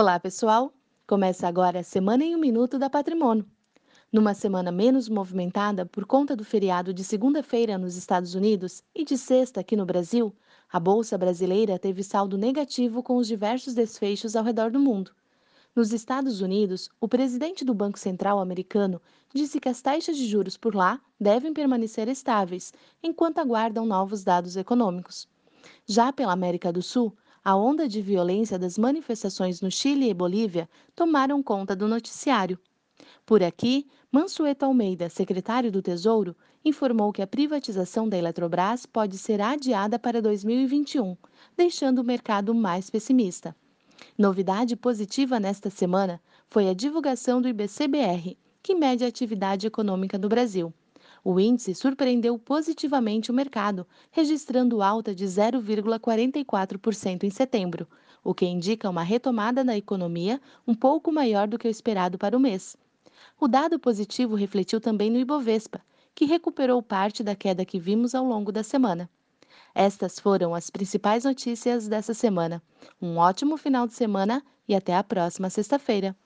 Olá, pessoal! Começa agora a Semana em um Minuto da Patrimônio. Numa semana menos movimentada por conta do feriado de segunda-feira nos Estados Unidos e de sexta aqui no Brasil, a Bolsa Brasileira teve saldo negativo com os diversos desfechos ao redor do mundo. Nos Estados Unidos, o presidente do Banco Central americano disse que as taxas de juros por lá devem permanecer estáveis enquanto aguardam novos dados econômicos. Já pela América do Sul, a onda de violência das manifestações no Chile e Bolívia tomaram conta do noticiário. Por aqui, Mansueto Almeida, secretário do Tesouro, informou que a privatização da Eletrobras pode ser adiada para 2021, deixando o mercado mais pessimista. Novidade positiva nesta semana foi a divulgação do IBCBR, que mede a atividade econômica do Brasil. O índice surpreendeu positivamente o mercado, registrando alta de 0,44% em setembro, o que indica uma retomada na economia um pouco maior do que o esperado para o mês. O dado positivo refletiu também no Ibovespa, que recuperou parte da queda que vimos ao longo da semana. Estas foram as principais notícias dessa semana. Um ótimo final de semana e até a próxima sexta-feira.